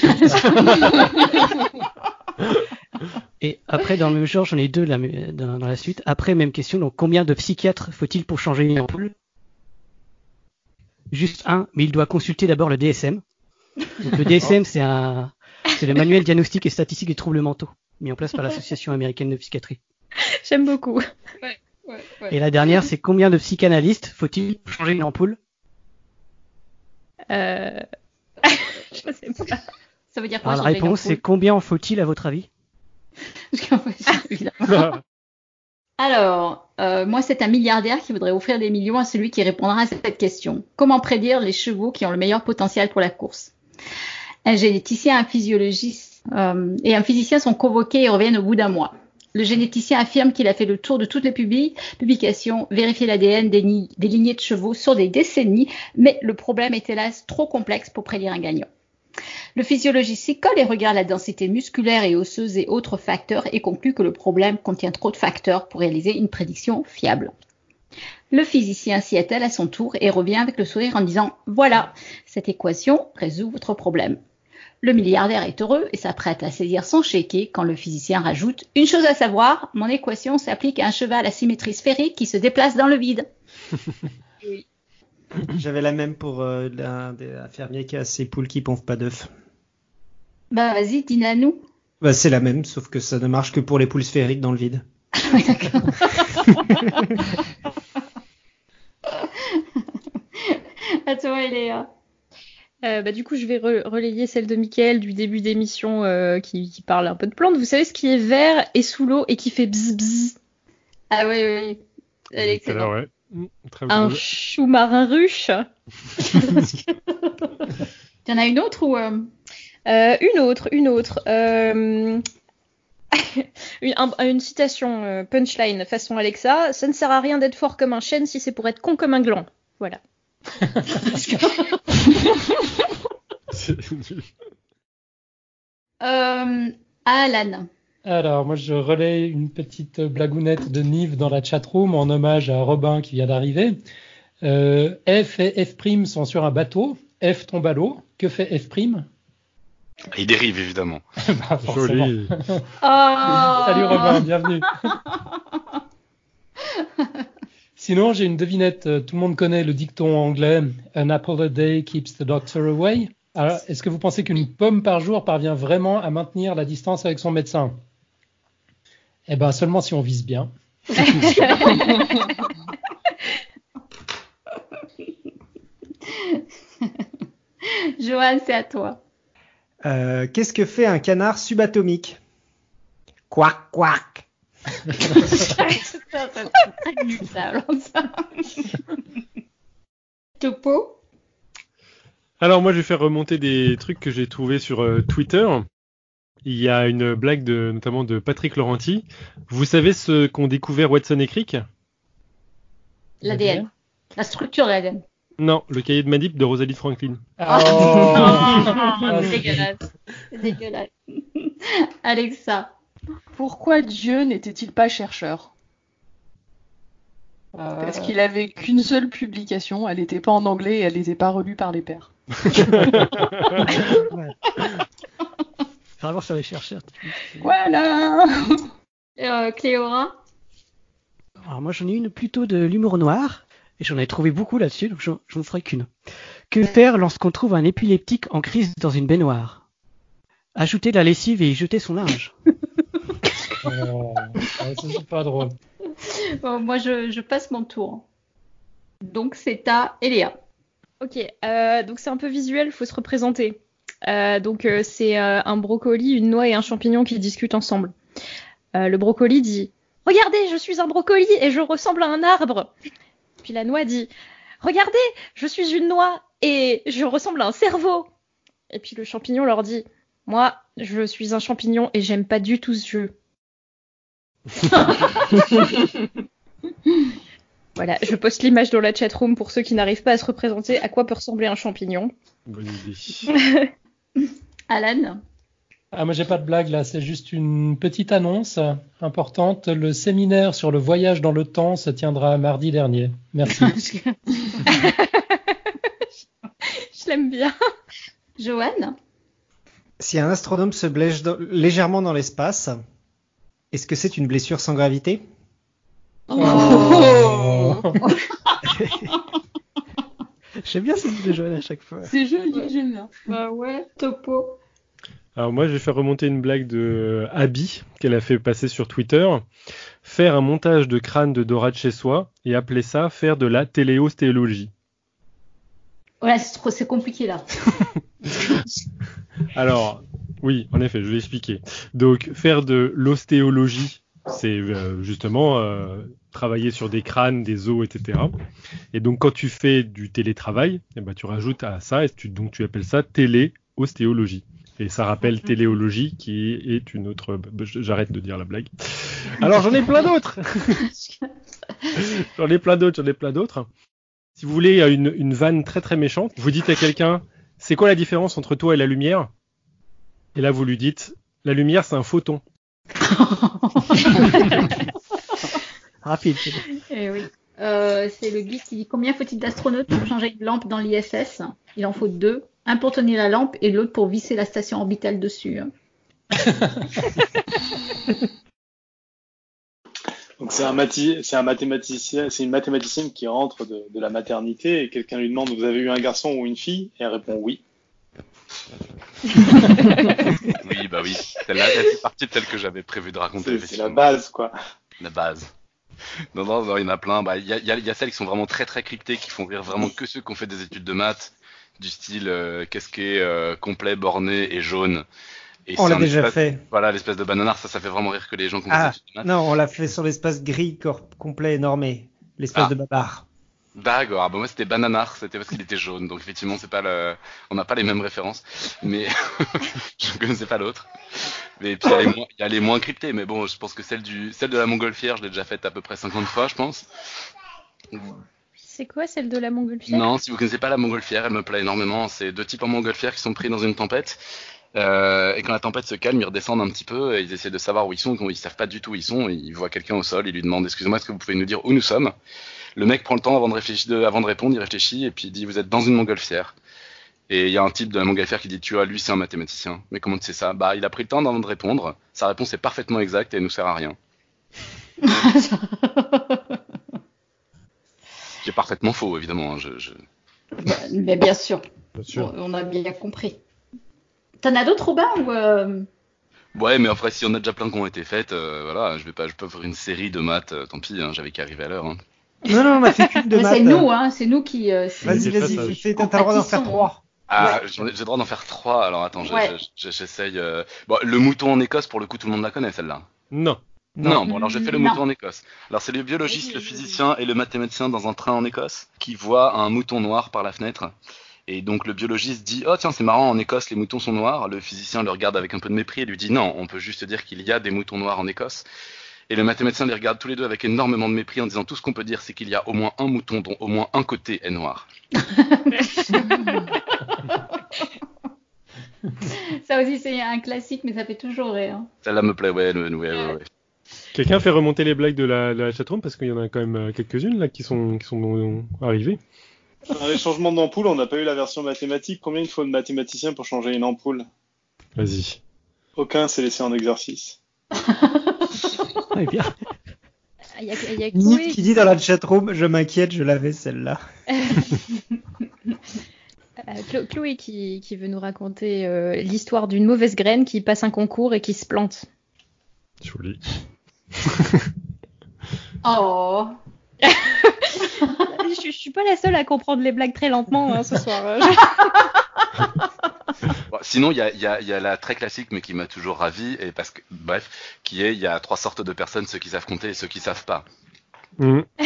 [SPEAKER 9] Et après, dans le même genre, j'en ai deux dans, la suite. Après, même question. Donc, combien de psychiatres faut-il pour changer une ampoule? Juste un, mais il doit consulter d'abord le DSM. Donc, le DSM, c'est un, c'est le manuel diagnostic et statistique des troubles mentaux, mis en place par l'Association américaine de psychiatrie.
[SPEAKER 2] J'aime beaucoup.
[SPEAKER 1] Ouais, ouais.
[SPEAKER 9] Et la dernière, c'est combien de psychanalystes faut-il pour changer une ampoule?
[SPEAKER 2] Euh... je sais pas.
[SPEAKER 1] Ça veut dire quoi
[SPEAKER 9] Alors, la réponse, c'est combien en faut-il à votre avis?
[SPEAKER 1] Alors, euh, moi, c'est un milliardaire qui voudrait offrir des millions à celui qui répondra à cette question. Comment prédire les chevaux qui ont le meilleur potentiel pour la course? Un généticien, un physiologiste euh, et un physicien sont convoqués et reviennent au bout d'un mois. Le généticien affirme qu'il a fait le tour de toutes les publi- publications, vérifié l'ADN des lignées de chevaux sur des décennies, mais le problème est hélas trop complexe pour prédire un gagnant. Le physiologiste s'y colle et regarde la densité musculaire et osseuse et autres facteurs et conclut que le problème contient trop de facteurs pour réaliser une prédiction fiable. Le physicien s'y attelle à son tour et revient avec le sourire en disant Voilà, cette équation résout votre problème. Le milliardaire est heureux et s'apprête à saisir son chéquier quand le physicien rajoute Une chose à savoir, mon équation s'applique à un cheval à symétrie sphérique qui se déplace dans le vide.
[SPEAKER 6] J'avais la même pour euh, l'un des fermiers qui a ses poules qui pondent pas d'œufs.
[SPEAKER 1] Bah vas-y, dis-la à nous.
[SPEAKER 6] Bah, c'est la même, sauf que ça ne marche que pour les poules sphériques dans le vide.
[SPEAKER 1] Oui, d'accord. à toi, Eléa.
[SPEAKER 2] Euh, bah, du coup, je vais re- relayer celle de Michael du début d'émission euh, qui, qui parle un peu de plantes. Vous savez ce qui est vert et sous l'eau et qui fait bzz bzz?
[SPEAKER 1] Ah oui, oui, oui. Elle est excellente.
[SPEAKER 3] Mm, Très
[SPEAKER 2] Un chou marin ruche.
[SPEAKER 1] Tu en as une autre ou euh,
[SPEAKER 2] Euh, une autre, une autre. Euh, une, un- une citation euh, punchline façon Alexa. Ça ne sert à rien d'être fort comme un chêne si c'est pour être con comme un gland. Voilà.
[SPEAKER 1] Euh, Alan
[SPEAKER 5] Alors, moi, je relais une petite blagounette de Nive dans la chatroom en hommage à Robin qui vient d'arriver. Euh, F et F' sont sur un bateau. F tombe à l'eau. Que fait F'?
[SPEAKER 11] Il dérive, évidemment.
[SPEAKER 5] Bah.
[SPEAKER 3] Joli.
[SPEAKER 1] Oh
[SPEAKER 5] Salut Robin, bienvenue. Sinon, j'ai une devinette. Tout le monde connaît le dicton anglais An apple a day keeps the doctor away. Alors, est-ce que vous pensez qu'une pomme par jour parvient vraiment à maintenir la distance avec son médecin? Eh ben, seulement si on vise bien.
[SPEAKER 1] Johan, c'est à toi.
[SPEAKER 6] Euh, Qu'est-ce que fait un canard subatomique? Quack, quack.
[SPEAKER 1] Topo?
[SPEAKER 3] Alors moi je vais faire remonter des trucs que j'ai trouvés sur euh, Twitter. Il y a une blague de, notamment de Patrick Laurenti. Vous savez ce qu'ont découvert Watson et Crick?
[SPEAKER 1] L'ADN. La structure de l'ADN.
[SPEAKER 3] Non, le cahier de manip de Rosalie Franklin.
[SPEAKER 5] Oh.
[SPEAKER 1] C'est dégueulasse. C'est dégueulasse. Alexa.
[SPEAKER 8] Pourquoi Dieu n'était-il pas chercheur? Parce qu'il avait qu'une seule publication, elle n'était pas en anglais et elle n'était pas relue par les pairs.
[SPEAKER 9] Vraiment sur les chercheurs.
[SPEAKER 8] Voilà
[SPEAKER 1] Euh, Cléora?
[SPEAKER 9] Alors moi j'en ai une plutôt de l'humour noir, et j'en ai trouvé beaucoup là-dessus, donc j'en j'en ferai qu'une. Que faire lorsqu'on trouve un épileptique en crise dans une baignoire? Ajouter de la lessive et y jeter son linge.
[SPEAKER 5] Oh, ça, c'est pas drôle.
[SPEAKER 1] Bon, moi, je, je passe mon tour. Donc, c'est à Eléa.
[SPEAKER 2] Ok, euh, donc c'est un peu visuel, faut se représenter. Euh, donc euh, c'est euh, un brocoli, une noix et un champignon qui discutent ensemble. Euh, le brocoli dit Regardez, je suis un brocoli et je ressemble à un arbre. Puis la noix dit Regardez, je suis une noix et je ressemble à un cerveau. Et puis le champignon leur dit Moi, je suis un champignon et j'aime pas du tout ce jeu. Voilà, je poste l'image dans la chatroom pour ceux qui n'arrivent pas à se représenter à quoi peut ressembler un champignon.
[SPEAKER 3] Bonne idée.
[SPEAKER 1] Alan.
[SPEAKER 5] Ah, moi j'ai pas de blague là, c'est juste une petite annonce importante. Le séminaire sur le voyage dans le temps se tiendra mardi dernier. Merci.
[SPEAKER 2] Je l'aime bien.
[SPEAKER 1] Joanne.
[SPEAKER 6] Si un astronome se blesse dans- légèrement dans l'espace, est-ce que c'est une blessure sans gravité?
[SPEAKER 8] Oh.
[SPEAKER 9] J'aime bien cette de Joël à chaque fois.
[SPEAKER 8] C'est joli, j'aime bien.
[SPEAKER 1] Bah ouais, topo.
[SPEAKER 3] Alors moi, je vais faire remonter une blague de Abby qu'elle a fait passer sur Twitter. Faire un montage de crâne de Dora de chez soi et appeler ça faire de la téléostéologie.
[SPEAKER 1] Ouais, c'est trop, c'est compliqué là.
[SPEAKER 3] Alors, oui, en effet, je vais expliquer. Donc, faire de l'ostéologie, c'est euh, justement euh, travailler sur des crânes, des os, etc. Et donc, quand tu fais du télétravail, eh ben, tu rajoutes à ça, et tu, donc tu appelles ça téléostéologie. Et ça rappelle téléologie, qui est une autre. bah, J'arrête de dire la blague. Alors, j'en ai plein d'autres. j'en ai plein d'autres, j'en ai plein d'autres. Si vous voulez une, une vanne très très méchante, vous dites à quelqu'un, c'est quoi la différence entre toi et la lumière? Et là, vous lui dites, la lumière, c'est un photon.
[SPEAKER 9] Rapide.
[SPEAKER 1] Eh oui. Euh, c'est le geek qui dit combien faut-il d'astronautes pour changer une lampe dans l'ISS Il en faut deux. Un pour tenir la lampe et l'autre pour visser la station orbitale dessus.
[SPEAKER 4] Donc c'est un, mati- c'est un mathématicien, c'est une mathématicienne qui rentre de, de la maternité et quelqu'un lui demande vous avez eu un garçon ou une fille? Et elle répond oui.
[SPEAKER 11] Oui, bah oui. Celle-là, elle fait partie de celle que j'avais prévu de raconter.
[SPEAKER 4] C'est c'est la base quoi.
[SPEAKER 11] La base. Non, non, non, il y en a plein. Bah, Il y, a, il y a- il y a celles qui sont vraiment très très cryptées, qui font rire vraiment que ceux qui ont fait des études de maths, du style euh, qu'est-ce qui est euh, complet, borné et jaune. Et
[SPEAKER 6] On l'a déjà fait.
[SPEAKER 11] Voilà, l'espèce de bananard, ça, ça fait vraiment rire que les gens qui ont fait
[SPEAKER 6] Ah,
[SPEAKER 11] des études de maths.
[SPEAKER 6] non, on l'a fait sur l'espace gris corps complet normé. L'espace
[SPEAKER 11] Ah.
[SPEAKER 6] de babar.
[SPEAKER 11] D'accord, ah bah moi c'était Bananar, c'était parce qu'il était jaune, donc effectivement c'est pas le, on n'a pas les mêmes références, mais je ne connaissais pas l'autre. Mais puis a les moins- cryptées, mais bon, je pense que celle du, celle de la montgolfière, je l'ai déjà faite à peu près 50 fois, je pense.
[SPEAKER 2] C'est quoi celle de la montgolfière?
[SPEAKER 11] Non, si vous connaissez pas la montgolfière, elle me plaît énormément. C'est deux types en montgolfière qui sont pris dans une tempête. Euh, et quand la tempête se calme, ils redescendent un petit peu et ils essaient de savoir où ils sont. Quand ils savent pas du tout où ils sont, ils voient quelqu'un au sol, ils lui demandent Excusez-moi, est-ce que vous pouvez nous dire où nous sommes? Le mec prend le temps avant de, réfléchir, de- avant de répondre, il réfléchit et puis il dit Vous êtes dans une montgolfière. Et il y a un type de la montgolfière qui dit Tu vois, lui c'est un mathématicien. Mais comment tu sais ça? Bah, il a pris le temps avant de répondre. Sa réponse est parfaitement exacte et elle nous sert à rien. Qui est parfaitement faux, évidemment. hein, Je, je...
[SPEAKER 1] Mais bien sûr,
[SPEAKER 3] Bien sûr.
[SPEAKER 1] on on a bien compris. T'en as d'autres, Robin ou euh,
[SPEAKER 11] Ouais, mais après, si on a déjà plein qui ont été faites, euh, voilà, je vais pas, je peux faire une série de maths, euh, tant pis, hein, j'avais qu'à arriver à l'heure. Hein.
[SPEAKER 6] Non, non, on a fait qu'une de
[SPEAKER 1] mais
[SPEAKER 6] maths.
[SPEAKER 1] C'est nous, hein, c'est nous qui. euh, c'est-
[SPEAKER 6] Vas-y,
[SPEAKER 3] C'est
[SPEAKER 6] vas-y, t'as le droit d'en faire trois.
[SPEAKER 11] Ah, j'ai le droit d'en faire trois, alors attends,
[SPEAKER 1] Ouais.
[SPEAKER 11] j'essaye. euh, Bon, le mouton en Écosse, pour le coup, tout le monde la connaît, celle-là.
[SPEAKER 3] Non.
[SPEAKER 11] Non, bon, alors je fais le
[SPEAKER 1] Non.
[SPEAKER 11] mouton en Écosse. Alors, c'est le biologiste, le physicien et le mathématicien dans un train en Écosse qui voient un mouton noir par la fenêtre. Et donc, le biologiste dit Oh, tiens, c'est marrant, en Écosse, les moutons sont noirs. Le physicien le regarde avec un peu de mépris et lui dit Non, on peut juste dire qu'il y a des moutons noirs en Écosse. Et le mathématicien les regarde tous les deux avec énormément de mépris en disant tout ce qu'on peut dire, c'est qu'il y a au moins un mouton dont au moins un côté est noir.
[SPEAKER 1] Ça aussi, c'est un classique, mais ça fait toujours rire.
[SPEAKER 11] Celle-là me plaît, ouais, ouais, ouais, ouais, ouais.
[SPEAKER 3] Quelqu'un fait remonter les blagues de la, la chatroom parce qu'il y en a quand même euh, quelques-unes là qui sont, qui sont arrivées.
[SPEAKER 4] Dans les changements d'ampoule, on n'a pas eu la version mathématique. Combien il faut de mathématiciens pour changer une ampoule?
[SPEAKER 3] Vas-y.
[SPEAKER 4] Aucun s'est laissé en exercice.
[SPEAKER 9] Bien.
[SPEAKER 2] Il y a, il y a
[SPEAKER 6] Nick qui dit dans la chatroom, je m'inquiète, je l'avais celle-là.
[SPEAKER 2] Euh, Chlo- Chloé qui, qui veut nous raconter euh, l'histoire d'une mauvaise graine qui passe un concours et qui se plante.
[SPEAKER 3] Joli.
[SPEAKER 1] Oh.
[SPEAKER 2] je, je suis pas la seule à comprendre les blagues très lentement hein, ce soir. euh.
[SPEAKER 11] Bon, sinon, il y a, il y, a, il y a la très classique, mais qui m'a toujours ravi, et parce que, bref, qui est il y a trois sortes de personnes, ceux qui savent compter et ceux qui savent pas.
[SPEAKER 3] Mhm.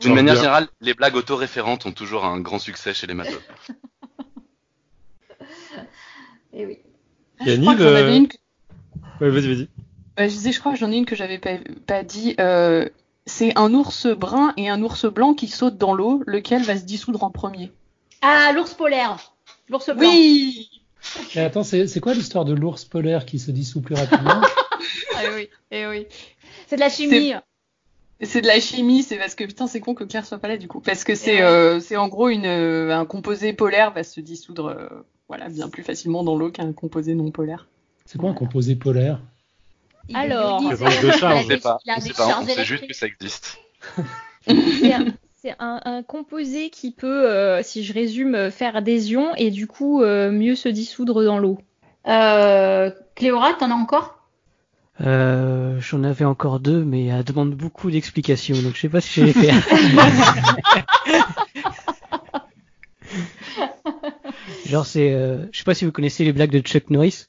[SPEAKER 11] D'une manière
[SPEAKER 3] bien.
[SPEAKER 11] générale, les blagues autoréférentes ont toujours un grand succès chez les matheux.
[SPEAKER 1] Eh oui.
[SPEAKER 3] Et
[SPEAKER 8] Je crois que
[SPEAKER 3] euh,
[SPEAKER 8] une que-
[SPEAKER 3] Ouais, vas-y, vas-y.
[SPEAKER 8] Ouais, je disais, je crois que j'en ai une que j'avais pas, pas dit. Euh, c'est un ours brun et un ours blanc qui sautent dans l'eau. Lequel va se dissoudre en premier
[SPEAKER 1] Ah, l'ours polaire. L'ours blanc.
[SPEAKER 8] Oui
[SPEAKER 5] Et attends, c'est quoi l'histoire de l'ours polaire qui se dissout plus rapidement?
[SPEAKER 8] Eh oui, eh oui.
[SPEAKER 1] C'est de la chimie.
[SPEAKER 8] C'est de la chimie, c'est parce que putain, c'est con que Claire soit pas là du coup. Parce que c'est
[SPEAKER 1] ouais.
[SPEAKER 8] euh, c'est en gros une, euh, un composé polaire va se dissoudre euh, voilà, bien plus facilement dans l'eau qu'un composé non polaire.
[SPEAKER 5] C'est quoi un composé polaire?
[SPEAKER 1] Il
[SPEAKER 2] Alors,
[SPEAKER 3] de.
[SPEAKER 11] On sait pas,
[SPEAKER 1] qu'il a
[SPEAKER 11] on
[SPEAKER 1] des
[SPEAKER 11] sait pas, on sait juste que ça existe.
[SPEAKER 2] c'est un, composé qui peut, euh, si je résume, faire adhésion et du coup euh, mieux se dissoudre dans l'eau.
[SPEAKER 1] Euh, Cléora, t'en as encore?
[SPEAKER 9] Euh, J'en avais encore deux, mais elle demande beaucoup d'explications, donc je sais pas si je vais les faire. Genre c'est, euh, je sais pas si vous connaissez les blagues de Chuck Norris,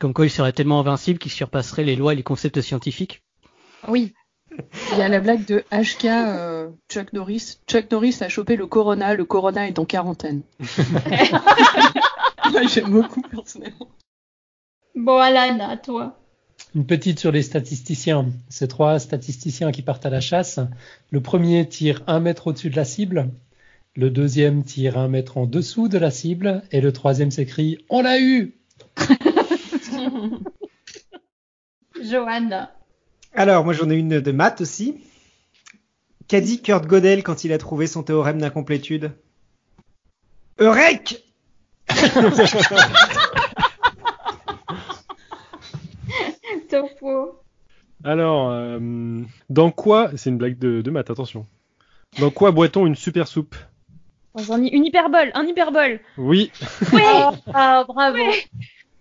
[SPEAKER 9] comme quoi il serait tellement invincible qu'il surpasserait les lois et les concepts scientifiques.
[SPEAKER 2] Oui.
[SPEAKER 8] Il y a la blague de HK euh, Chuck Norris. Chuck Norris a chopé le corona, le corona est en quarantaine. J'aime beaucoup personnellement.
[SPEAKER 1] Bon, Alan, à toi.
[SPEAKER 5] Une petite sur les statisticiens. Ces trois statisticiens qui partent à la chasse. Le premier tire un mètre au-dessus de la cible. Le deuxième tire un mètre en dessous de la cible. Et le troisième s'écrie On l'a eu
[SPEAKER 1] Johan.
[SPEAKER 6] Alors, moi j'en ai une de maths aussi. Qu'a dit Kurt Gödel quand il a trouvé son théorème d'incomplétude? Eurek
[SPEAKER 1] Topo.
[SPEAKER 3] Alors, euh, dans quoi, c'est une blague de, de maths, attention. Dans quoi boit-on une super soupe?
[SPEAKER 2] Dans un, une hyperbole, un hyperbole.
[SPEAKER 3] Oui,
[SPEAKER 1] Ouais. Ah, bravo.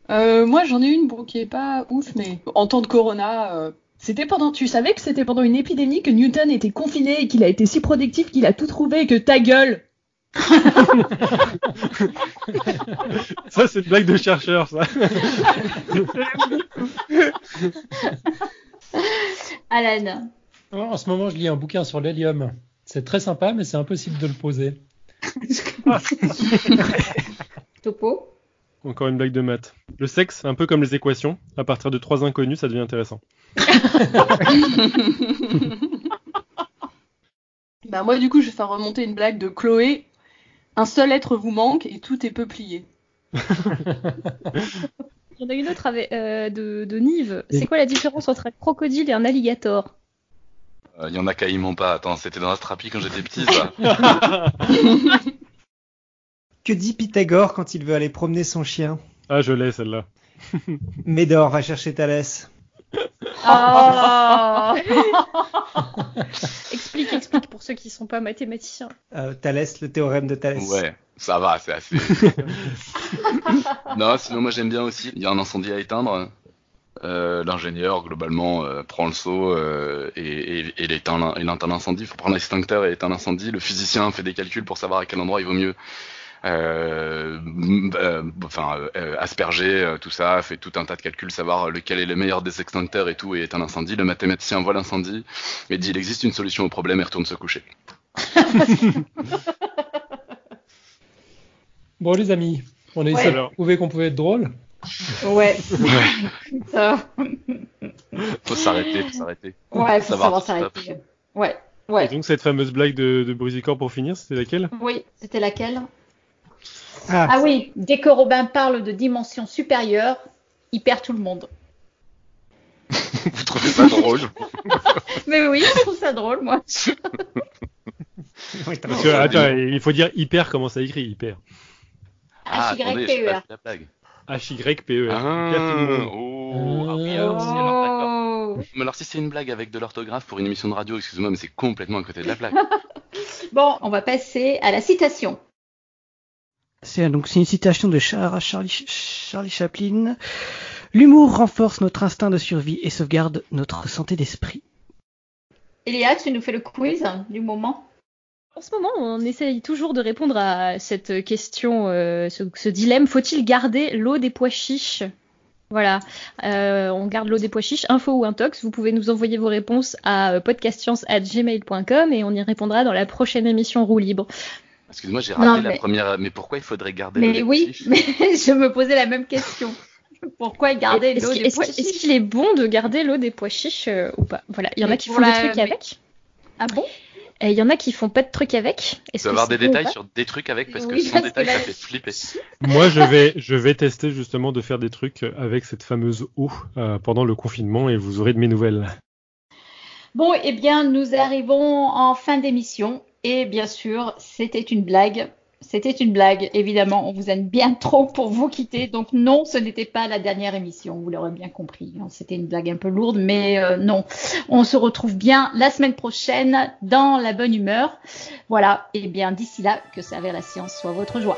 [SPEAKER 8] Euh, moi, j'en ai une bon, qui est pas ouf, mais en temps de corona, euh, c'était pendant. Tu savais que c'était pendant une épidémie que Newton était confiné et qu'il a été si productif qu'il a tout trouvé et que ta gueule.
[SPEAKER 3] ça c'est une blague de chercheur, ça.
[SPEAKER 1] Alan.
[SPEAKER 5] En ce moment, je lis un bouquin sur l'hélium. C'est très sympa, mais c'est impossible de le poser.
[SPEAKER 1] Topo.
[SPEAKER 3] Encore une blague de maths. Le sexe, un peu comme les équations, à partir de trois inconnus, ça devient intéressant.
[SPEAKER 8] Bah, moi, du coup, je vais faire remonter une blague de Chloé. Un seul être vous manque et tout est peuplier.
[SPEAKER 2] Il y en a une autre avec, euh, de, de Nive. C'est quoi la différence entre un crocodile et un alligator?
[SPEAKER 11] Euh, Il y en a quasiment pas. Attends, c'était dans Astrapi quand j'étais petit, ça.
[SPEAKER 6] Que dit Pythagore quand il veut aller promener son chien
[SPEAKER 3] Ah, je l'ai celle-là.
[SPEAKER 6] Médor va chercher Thalès.
[SPEAKER 1] Oh.
[SPEAKER 2] Explique, explique pour ceux qui sont pas mathématiciens.
[SPEAKER 6] Euh, Thalès, le théorème de Thalès.
[SPEAKER 11] Ouais, ça va, c'est assez. non, sinon moi j'aime bien aussi. Il y a un incendie à éteindre. Euh, L'ingénieur globalement euh, prend le seau euh, et, et, et il éteint l'incendie. Il faut prendre l'extincteur et éteindre l'incendie. Le physicien fait des calculs pour savoir à quel endroit il vaut mieux. Euh, euh, enfin, euh, asperger euh, tout ça, fait tout un tas de calculs, savoir lequel est le meilleur des extincteurs et tout, et éteint l'incendie. Le mathématicien voit l'incendie et dit il existe une solution au problème et retourne se coucher.
[SPEAKER 5] Bon, les amis, on a essayé de prouver qu'on pouvait être drôle.
[SPEAKER 1] Ouais. Ça.
[SPEAKER 11] faut s'arrêter, faut s'arrêter.
[SPEAKER 1] Ouais, faut
[SPEAKER 11] Savoir
[SPEAKER 1] s'arrêter. Ouais,
[SPEAKER 3] Et
[SPEAKER 1] ouais.
[SPEAKER 3] donc cette fameuse blague de, de Brusicor pour finir, c'était laquelle?
[SPEAKER 1] Oui, c'était laquelle?
[SPEAKER 6] Ah,
[SPEAKER 1] Ah oui, dès que Robin parle de dimension supérieure, il perd tout le monde.
[SPEAKER 11] Vous trouvez ça drôle?
[SPEAKER 1] Mais oui, je trouve ça drôle, moi.
[SPEAKER 6] oui,
[SPEAKER 3] Parce que, attends, il faut dire hyper, comment ça écrit hyper
[SPEAKER 11] Ah,
[SPEAKER 1] H-Y-P-E-R.
[SPEAKER 11] fait la blague.
[SPEAKER 3] H-Y-P-E-R.
[SPEAKER 11] Ah,
[SPEAKER 3] Hyper
[SPEAKER 11] oh, ah oui, alors, si, alors, d'accord.
[SPEAKER 1] Oh.
[SPEAKER 11] Mais alors si c'est une blague avec de l'orthographe pour une émission de radio, excusez-moi, mais c'est complètement à côté de la blague.
[SPEAKER 1] Bon, on va passer à la citation.
[SPEAKER 9] C'est donc c'est une citation de Char- Charlie, Charlie Chaplin. L'humour renforce notre instinct de survie et sauvegarde notre santé d'esprit.
[SPEAKER 1] Elia, tu nous fais le quiz du moment
[SPEAKER 2] En ce moment, on essaye toujours de répondre à cette question, euh, ce, ce dilemme. Faut-il garder l'eau des pois chiches? Voilà, Euh, on garde l'eau des pois chiches, info ou intox. Vous pouvez nous envoyer vos réponses à euh, podcastscience@gmail.com et on y répondra dans la prochaine émission Roue libre.
[SPEAKER 11] Excusez-moi, j'ai
[SPEAKER 1] Non,
[SPEAKER 11] raté la
[SPEAKER 1] mais-
[SPEAKER 11] première. Mais pourquoi il faudrait garder
[SPEAKER 1] Mais oui, mais je me posais la même question. Pourquoi garder
[SPEAKER 2] Est-ce
[SPEAKER 1] l'eau des
[SPEAKER 2] est-ce
[SPEAKER 1] pois
[SPEAKER 2] qu'il- est-ce
[SPEAKER 1] chiches
[SPEAKER 2] qu'il est bon de garder l'eau des pois chiches euh, ou pas? Voilà, il y en a qui font
[SPEAKER 1] la-
[SPEAKER 2] des trucs
[SPEAKER 1] mais-
[SPEAKER 2] avec.
[SPEAKER 1] Ah bon?
[SPEAKER 2] Et il y en a qui font pas de trucs avec.
[SPEAKER 11] Tu
[SPEAKER 2] Est-ce
[SPEAKER 11] peux avoir des détails sur des trucs avec parce que
[SPEAKER 1] Oui,
[SPEAKER 11] sans
[SPEAKER 1] parce que
[SPEAKER 11] détails,
[SPEAKER 1] là-
[SPEAKER 11] ça fait flipper.
[SPEAKER 3] Moi, je vais, je vais tester justement de faire des trucs avec cette fameuse eau euh, pendant le confinement et vous aurez de mes nouvelles.
[SPEAKER 1] Bon, eh bien, nous arrivons en fin d'émission. Et bien sûr, c'était une blague. C'était une blague, évidemment. On vous aime bien trop pour vous quitter. Donc non, ce n'était pas la dernière émission. Vous l'aurez bien compris. hein. C'était une blague un peu lourde, mais euh, non. On se retrouve bien la semaine prochaine dans la bonne humeur. Voilà. Et bien, d'ici là, que servir la science soit votre joie.